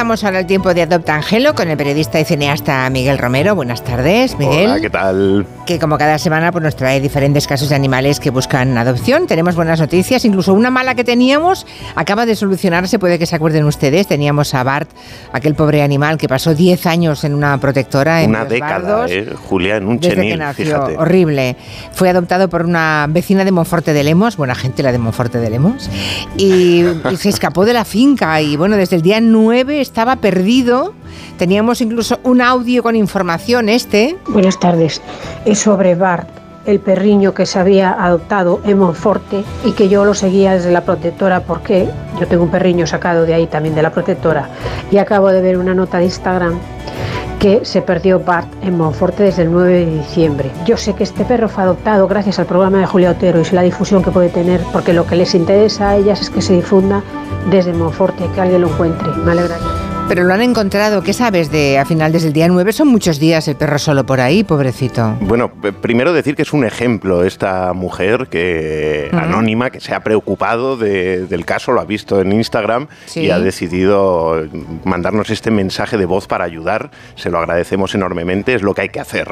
Comenzamos ahora el tiempo de Adopta Angelo con el periodista y cineasta Miguel Romero. Buenas tardes, Miguel. Hola, ¿qué tal? Que como cada semana pues, nos trae diferentes casos de animales que buscan adopción. Tenemos buenas noticias, incluso una mala que teníamos acaba de solucionarse, puede que se acuerden ustedes. Teníamos a Bart, aquel pobre animal que pasó 10 años en una protectora. En una década, eh, Julián, un chenil, fíjate. Horrible. Fue adoptado por una vecina de Monforte de Lemos, buena gente la de Monforte de Lemos, y, y se escapó de la finca y bueno, desde el día 9 estaba perdido. Teníamos incluso un audio con información este. Buenas tardes. Es sobre Bart, el perriño que se había adoptado en Monforte y que yo lo seguía desde la protectora porque yo tengo un perriño sacado de ahí también de la protectora y acabo de ver una nota de Instagram que se perdió Bart en Monforte desde el 9 de diciembre. Yo sé que este perro fue adoptado gracias al programa de Julia Otero y la difusión que puede tener, porque lo que les interesa a ellas es que se difunda desde Monforte, que alguien lo encuentre. Me alegraría. Pero lo han encontrado. ¿Qué sabes de a final desde el día 9? Son muchos días el perro solo por ahí, pobrecito. Bueno, primero decir que es un ejemplo esta mujer que anónima que se ha preocupado del caso, lo ha visto en Instagram y ha decidido mandarnos este mensaje de voz para ayudar. Se lo agradecemos enormemente, es lo que hay que hacer.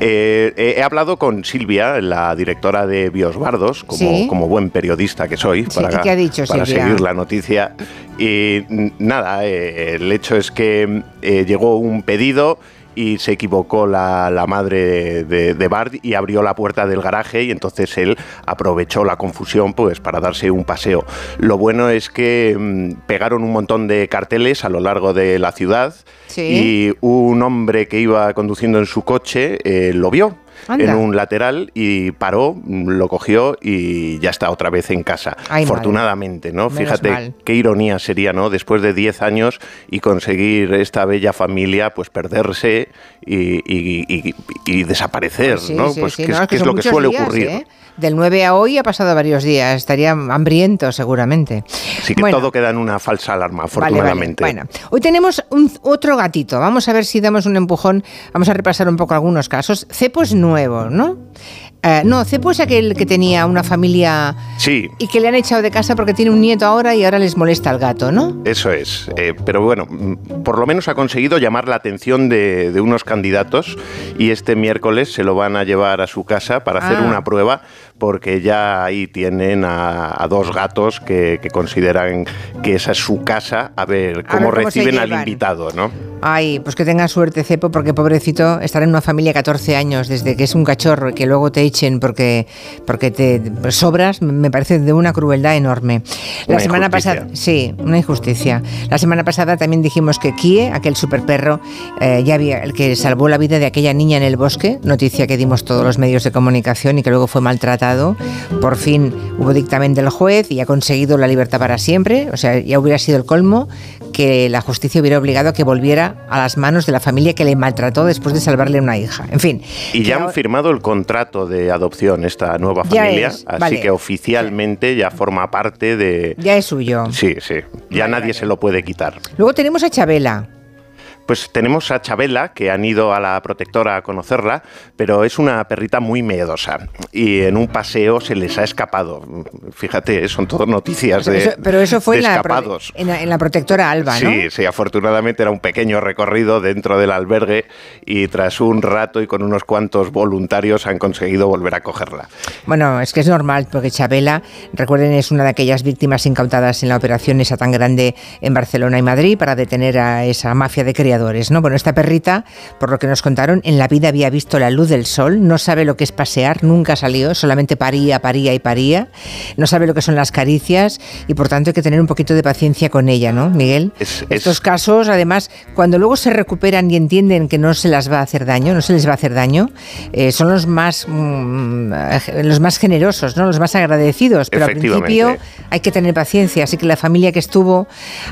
Eh, he hablado con Silvia, la directora de Biosbardos, como, como buen periodista que soy, para, ¿qué ha dicho, para seguir la noticia. Y nada, eh, el hecho es que eh, llegó un pedido y se equivocó la, madre de, Bart y abrió la puerta del garaje y entonces él aprovechó la confusión pues para darse un paseo. Lo bueno es que mm, pegaron un montón de carteles a lo largo de la ciudad y un hombre que iba conduciendo en su coche eh, lo vio en un lateral y paró, lo cogió y ya está otra vez en casa. Afortunadamente, ¿no? Fíjate qué ironía sería, ¿no? Después de 10 años y conseguir esta bella familia, pues perderse y, desaparecer, ¿no? pues que, es, lo que suele ocurrir. ¿eh? Del 9 a hoy ha pasado varios días, estaría hambriento seguramente. Sí que todo queda en una falsa alarma, afortunadamente. Bueno, hoy tenemos un, otro gatito, vamos a ver si damos un empujón, vamos a repasar un poco algunos casos. Cepo es nuevo, ¿no? Eh, no, Cepo es aquel que tenía una familia sí. y que le han echado de casa porque tiene un nieto ahora y ahora les molesta al gato, ¿no? Eso es. Eh, pero bueno, mm, por lo menos ha conseguido llamar la atención de, unos candidatos y este miércoles se lo van a llevar a su casa para hacer ah. una prueba porque ya ahí tienen a, dos gatos que, consideran que esa es su casa, a ver cómo, reciben al invitado, ¿no? Ay, pues que tenga suerte, Cepo, porque pobrecito, estar en una familia 14 años, desde que es un cachorro y que luego te echen porque, porque te sobras, me parece de una crueldad enorme. La semana pasada, sí, una injusticia. La semana pasada también dijimos que Kie, aquel super perro, eh, ya había, el que salvó la vida de aquella niña en el bosque, noticia que dimos todos los medios de comunicación y que luego fue Por fin hubo dictamen del juez y ha conseguido la libertad para siempre. O sea, ya hubiera sido el colmo que la justicia hubiera obligado a que volviera a las manos de la familia que le maltrató después de salvarle una hija. En fin. Y ya han firmado el contrato de adopción esta nueva familia, así que oficialmente ya forma parte de... Ya es suyo. Sí, sí. Ya nadie se lo puede quitar. Luego tenemos a Chabela. Pues tenemos a Chabela, que han ido a la protectora a conocerla, pero es una perrita muy miedosa y en un paseo se les ha escapado. Fíjate, son todas noticias de Pero eso fue en, la, en, la, protectora Alba, ¿no? Sí, sí, afortunadamente era un pequeño recorrido dentro del albergue y tras un rato y con unos cuantos voluntarios han conseguido volver a cogerla. Bueno, es que es normal, porque Chabela, recuerden, es una de aquellas víctimas incautadas en la operación esa tan grande en Barcelona y Madrid para detener a esa mafia de criaturas ¿no? Bueno, esta perrita, por lo que nos contaron, en la vida había visto la luz del sol, no sabe lo que es pasear, nunca salió, solamente paría, paría y paría, no sabe lo que son las caricias y por tanto hay que tener un poquito de paciencia con ella, ¿no, Miguel? Estos casos, además, cuando luego se recuperan y entienden que no se las va a hacer daño, no se les va a hacer daño, eh, son los más, mm, los más generosos, ¿no? los más agradecidos, pero al principio hay que tener paciencia, así que la familia que estuvo,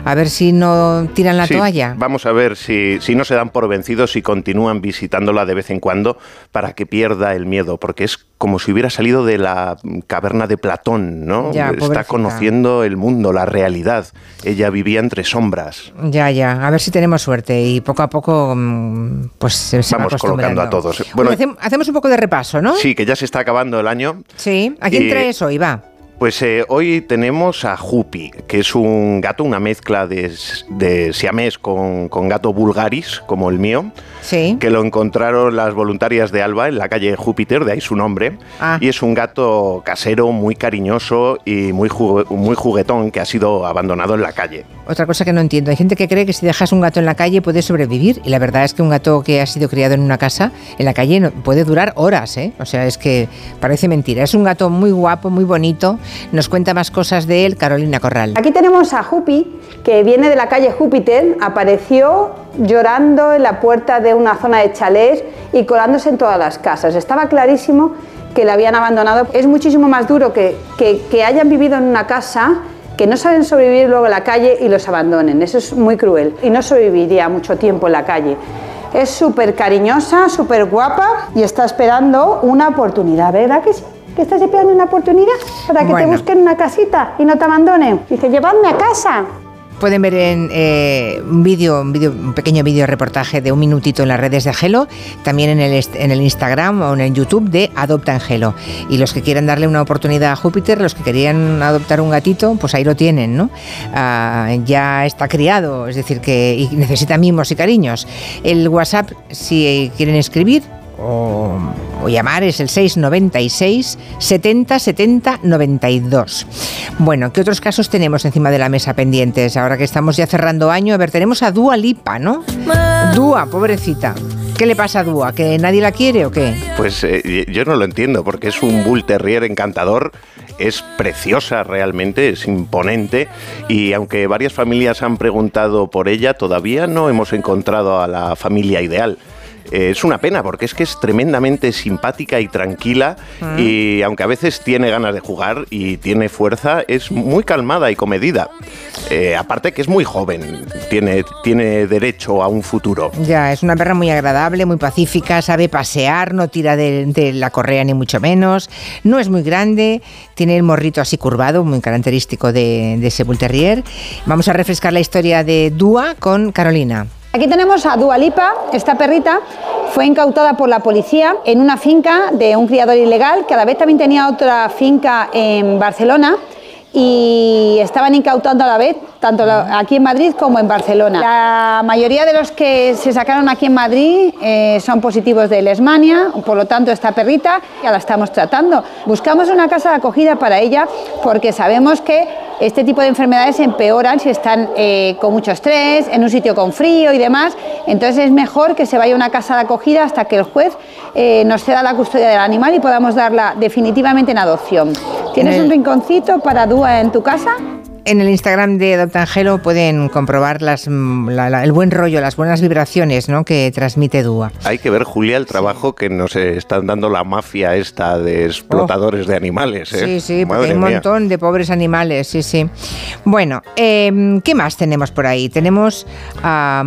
a ver si no tiran la toalla. Vamos a ver si si, no se dan por vencidos y continúan visitándola de vez en cuando para que pierda el miedo, porque es como si hubiera salido de la caverna de Platón, ¿no? Está conociendo el mundo, la realidad. Ella vivía entre sombras. Ya, ya. A ver si tenemos suerte y poco a poco mm, pues se Vamos colocando a todos. Bueno, hacemos un poco de repaso, ¿no? Sí, que ya se está acabando el año. Sí. ¿A quién traes hoy? Va. Pues eh, hoy tenemos a Jupi, que es un gato, una mezcla de, de siamés con, con, gato vulgaris, como el mío, sí. que lo encontraron las voluntarias de Alba en la calle Júpiter, de ahí su nombre. Ah. Y es un gato casero, muy cariñoso y muy, muy juguetón, que ha sido abandonado en la calle. Otra cosa que no entiendo, hay gente que cree que si dejas un gato en la calle puede sobrevivir, y la verdad es que un gato que ha sido criado en una casa, en la calle, no, puede durar horas, ¿eh? O sea, es que parece mentira. Es un gato muy guapo, muy bonito nos cuenta más cosas de él Carolina Corral. Aquí tenemos a Jupi, que viene de la calle Júpiter, apareció llorando en la puerta de una zona de chalés y colándose en todas las casas. Estaba clarísimo que le habían abandonado. Es muchísimo más duro que, que, que hayan vivido en una casa que no saben sobrevivir luego en la calle y los abandonen. Eso es muy cruel y no sobreviviría mucho tiempo en la calle. Es súper cariñosa, súper guapa y está esperando una oportunidad, ¿verdad que sí? Que estás esperando una oportunidad para que Bueno. te busquen una casita y no te abandonen. Dice, llevadme a casa. Pueden ver en eh, un vídeo, un, un pequeño vídeo reportaje de un minutito en las redes de Gelo, también en el, en el Instagram o en el YouTube de Adopta en Gelo. Y los que quieran darle una oportunidad a Júpiter, los que querían adoptar un gatito, pues ahí lo tienen, ¿no? Ah, ya está criado, es decir, que y necesita mimos y cariños. El WhatsApp, si quieren escribir, o, llamar es el 696 70 70 92. Bueno, ¿qué otros casos tenemos encima de la mesa pendientes? Ahora que estamos ya cerrando año, a ver, tenemos a Dua Lipa, ¿no? Dua, pobrecita. ¿Qué le pasa a Dua? ¿Que nadie la quiere o qué? Pues eh, yo no lo entiendo, porque es un Bull Terrier encantador, es preciosa realmente, es imponente, y aunque varias familias han preguntado por ella, todavía no hemos encontrado a la familia ideal. Eh, es una pena porque es que es tremendamente simpática y tranquila y aunque a veces tiene ganas de jugar y tiene fuerza, es muy calmada y comedida. Eh, aparte que es muy joven, tiene, tiene derecho a un futuro. Ya, es una perra muy agradable, muy pacífica, sabe pasear, no tira de, de la correa ni mucho menos, no es muy grande, tiene el morrito así curvado, muy característico de, de ese Bull Terrier. Vamos a refrescar la historia de Dua con Carolina. Aquí tenemos a Dua Lipa, esta perrita fue incautada por la policía en una finca de un criador ilegal que a la vez también tenía otra finca en Barcelona y estaban incautando a la vez tanto aquí en Madrid como en Barcelona. La mayoría de los que se sacaron aquí en Madrid eh, son positivos de lesmania, por lo tanto esta perrita ya la estamos tratando. Buscamos una casa de acogida para ella porque sabemos que este tipo de enfermedades empeoran si están eh, con mucho estrés, en un sitio con frío y demás. Entonces es mejor que se vaya a una casa de acogida hasta que el juez eh, nos ceda la custodia del animal y podamos darla definitivamente en adopción. ¿Tienes el- un rinconcito para Dúa en tu casa? En el Instagram de Adopta Angelo pueden comprobar las, mm, la- la- el buen rollo, las buenas vibraciones ¿no? que transmite Dua. Hay que ver, Julia, el trabajo que nos están dando la mafia esta de explotadores de animales. ¿eh? Sí, sí, porque Madre hay un mía. montón de pobres animales, sí, sí. Bueno, eh, ¿qué más tenemos por ahí? Tenemos a,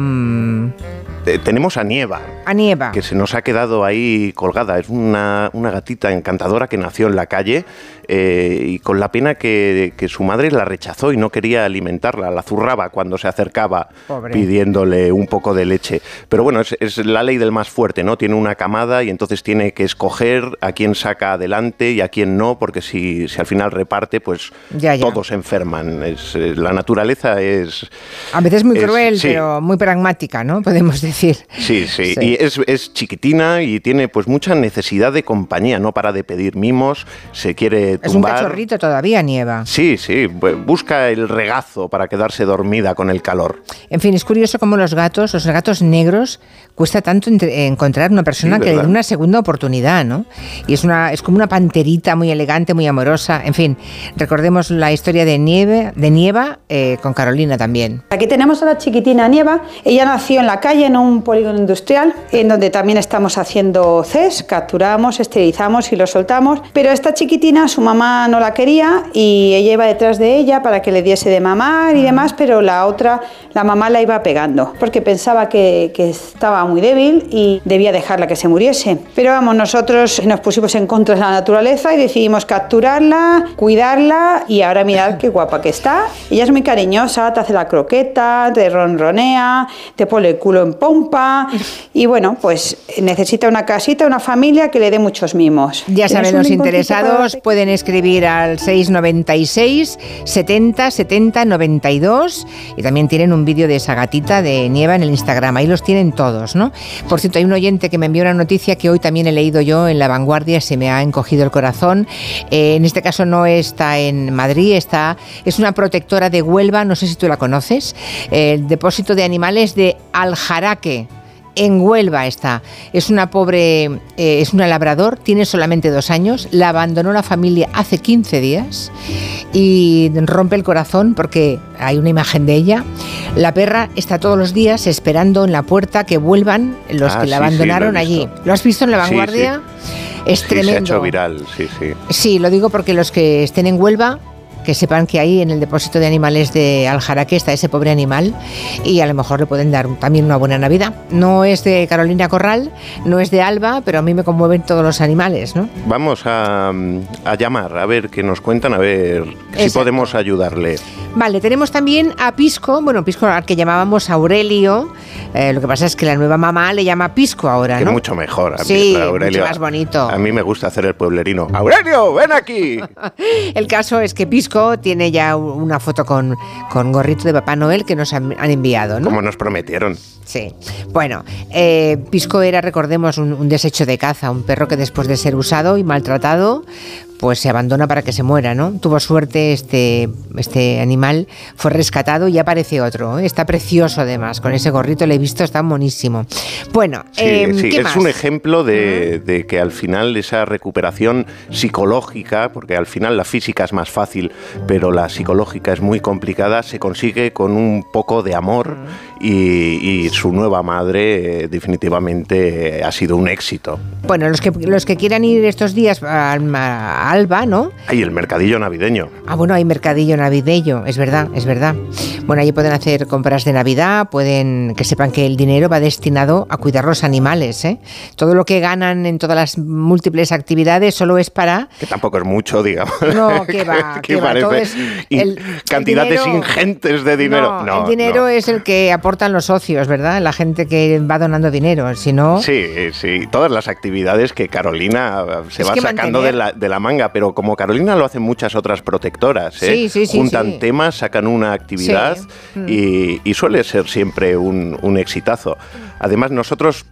Eh, tenemos a Nieva, a Nieva. que se nos ha quedado ahí colgada. Es una, una gatita encantadora que nació en la calle eh, y con la pena que, que su madre la rechazó y no quería alimentarla, la zurraba cuando se acercaba Pobre. pidiéndole un poco de leche. Pero bueno, es, es la ley del más fuerte, ¿no? Tiene una camada y entonces tiene que escoger a quién saca adelante y a quién no, porque si, si al final reparte, pues Ya, ya. todos se enferman. Es, eh, la naturaleza es... A veces muy cruel, sí. pero muy pragmática, ¿no? Podemos decir. Sí, sí, Sí. y es, es chiquitina y tiene pues mucha necesidad de compañía, no para de pedir mimos, se quiere Es un tumbar. cachorrito todavía, Nieva. Sí, sí, bu- busca el regazo para quedarse dormida con el calor. En fin, es curioso cómo los gatos, los gatos negros, cuesta tanto entre- encontrar una persona Sí, que le dé una segunda oportunidad, ¿no? Y es, una, es como una panterita muy elegante, muy amorosa. En fin, recordemos la historia de Nieve, de Nieva eh, con Carolina también. Aquí tenemos a la chiquitina Nieva. Ella nació en la calle, en un polígono industrial, en donde también estamos haciendo CES, capturamos, esterilizamos y lo soltamos. Pero esta chiquitina, su mamá no la quería y ella iba detrás de ella para que le diese de mamar y demás, pero la otra, la mamá la iba pegando, porque pensaba que, que estaba muy débil y debía dejarla que se muriese. Pero vamos, nosotros nos pusimos en contra de la naturaleza y decidimos capturarla, cuidarla y ahora mirad qué guapa que está. Ella es muy cariñosa, te hace la croqueta, te ronronea, te pone el culo en pompa y bueno, pues necesita una casita, una familia que le dé muchos mimos. Ya saben, los interesados pueden escribir al 696 70 70 92 y también tienen un vídeo de esa gatita de Nieva en el Instagram. Ahí los tienen todos, ¿no? Por cierto, hay un oyente que me envió una noticia que hoy también he leído yo en La Vanguardia, se me ha encogido el corazón. Eh, en este caso no está en Madrid, está, es una protectora de Huelva, no sé si tú la conoces, el depósito de animales de Aljaraque en Huelva está. Es una pobre, eh, es una labrador, tiene solamente dos años, la abandonó la familia hace 15 días y rompe el corazón porque hay una imagen de ella. La perra está todos los días esperando en la puerta que vuelvan los ah, que la abandonaron allí. ¿Lo has visto en la vanguardia? es tremendo. Se ha hecho viral, sí, sí. Sí, lo digo porque los que estén en Huelva que sepan que ahí en el depósito de animales de Aljaraque está ese pobre animal y a lo mejor le pueden dar también una buena Navidad. No es de Carolina Corral, no es de Alba, pero a mí me conmueven todos los animales, ¿no? Vamos a, llamar, a ver qué nos cuentan, a ver si podemos ayudarle. Vale, tenemos también a Pisco, bueno, Pisco al que llamábamos Aurelio, eh, lo que pasa es que la nueva mamá le llama Pisco ahora, ¿no? Que mucho mejor. A sí, Aurelio, mucho más bonito. A mí me gusta hacer el pueblerino. ¡Aurelio, ven aquí! el caso es que Pisco tiene ya una foto con, con gorrito de Papá Noel que nos han, enviado, ¿no? Como nos prometieron. Sí. Bueno, eh, Pisco era, recordemos, un, desecho de caza, un perro que después de ser usado y maltratado, pues se abandona para que se muera, ¿no? Tuvo suerte este, este animal, fue rescatado y aparece otro. ¿eh? Está precioso además, con ese gorrito le he visto, está monísimo. Bueno, em, es un ejemplo de, de, que al final esa recuperación psicológica, porque al final la física es más fácil, pero la psicológica es muy complicada, se consigue con un poco de amor y, su nueva madre eh, definitivamente ha sido un éxito. Bueno, los que, los que quieran ir estos días a, Alba, ¿no? Hay el mercadillo navideño. Ah, bueno, hay mercadillo navideño, es verdad, es verdad. Bueno, allí pueden hacer compras de Navidad, pueden que sepan que el dinero va destinado a cuidar los animales. ¿eh? Todo lo que ganan en todas las múltiples actividades solo es para... Que tampoco es mucho, digamos. No, que va, que, va. cantidades ingentes de dinero. No, el dinero es el que aportan los socios, ¿verdad? La gente que va donando dinero, si no... Sí, sí, todas las actividades que Carolina se va sacando de la, de la, manga, pero como Carolina lo hacen muchas otras protectoras, ¿eh? juntan temas, sacan una actividad y, suele ser siempre un, un exitazo. Además, nosotros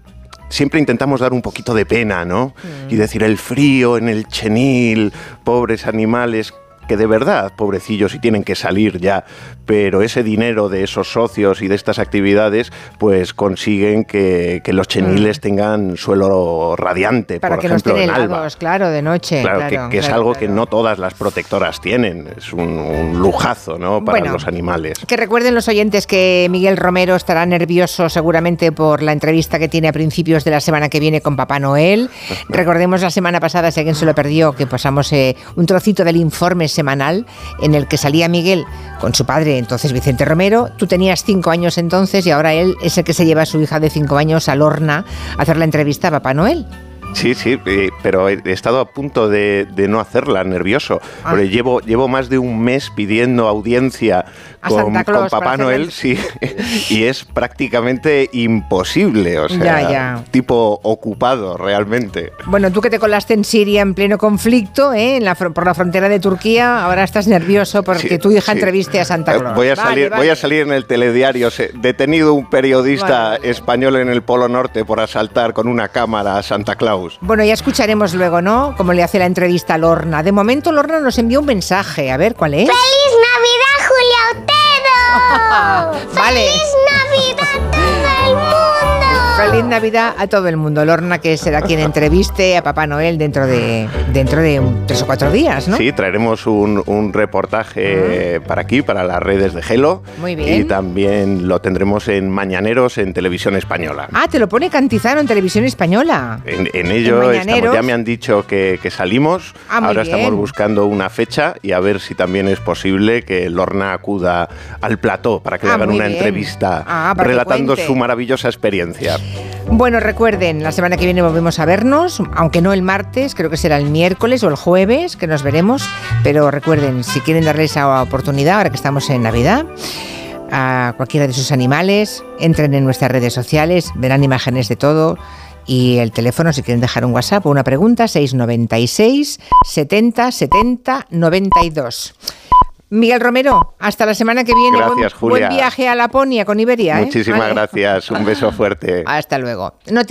siempre intentamos dar un poquito de pena, ¿no? Mm. Y decir el frío en el chenil, pobres animales que de verdad, pobrecillos, y tienen que salir ya, pero ese dinero de esos socios y de estas actividades, pues consiguen que, los cheniles mm. tengan suelo radiante, Para por que ejemplo, en Alba. claro, de noche. Claro, que, es algo que no todas las protectoras tienen, es un, lujazo, ¿no? Para los animales. Que recuerden los oyentes que Miguel Romero estará nervioso seguramente por la entrevista que tiene a principios de la semana que viene con Papá Noel. Recordemos la semana pasada, si alguien se lo perdió, que pasamos eh, un trocito del informe semanal en el que salía Miguel con su padre, entonces Vicente Romero. Tú tenías cinco años entonces y ahora él es el que se lleva a su hija de cinco años a Lorna a hacer la entrevista a Papá Noel. Sí, sí, eh, pero he estado a punto de, no hacerla, nervioso. Ah. Porque llevo, llevo más de un mes pidiendo audiencia con, Papá Noel, sí, y es prácticamente imposible, o sea, tipo ocupado realmente. Bueno, tú que te colaste en Siria en pleno conflicto, ¿eh? en la, por la frontera de Turquía, ahora estás nervioso porque tu hija entreviste a Santa Claus. Voy a, salir, voy a salir en el telediario, detenido un periodista español en el Polo Norte por asaltar con una cámara a Santa Claus. Bueno, ya escucharemos luego, ¿no? Cómo le hace la entrevista a Lorna. De momento, Lorna nos envió un mensaje. A ver, ¿cuál es? ¡Feliz Navidad, Julia vale. ¡Feliz Feliz Navidad a todo el mundo. Lorna, que será quien entreviste a Papá Noel dentro de, dentro de tres o cuatro días, ¿no? Sí, traeremos un, reportaje para aquí, para las redes de Gelo. Muy bien. Y también lo tendremos en Mañaneros en Televisión Española. Ah, te lo pone Cantizano en Televisión Española. En, ello ya me han dicho que, salimos. Ah, Ahora estamos buscando una fecha y a ver si también es posible que Lorna acuda al plató para que le ah, hagan una entrevista ah, relatando su maravillosa experiencia. Bueno, recuerden, la semana que viene volvemos a vernos, aunque no el martes, creo que será el miércoles o el jueves que nos veremos, pero recuerden, si quieren darle esa oportunidad, ahora que estamos en Navidad, a cualquiera de esos animales, entren en nuestras redes sociales, verán imágenes de todo. Y el teléfono, si quieren dejar un WhatsApp o una pregunta, 696 70 70 92. Miguel Romero, hasta la semana que viene. Gracias, buen, Julia. buen viaje a Laponia con Iberia. ¿eh? Muchísimas Vale. gracias. Un beso fuerte. Hasta luego.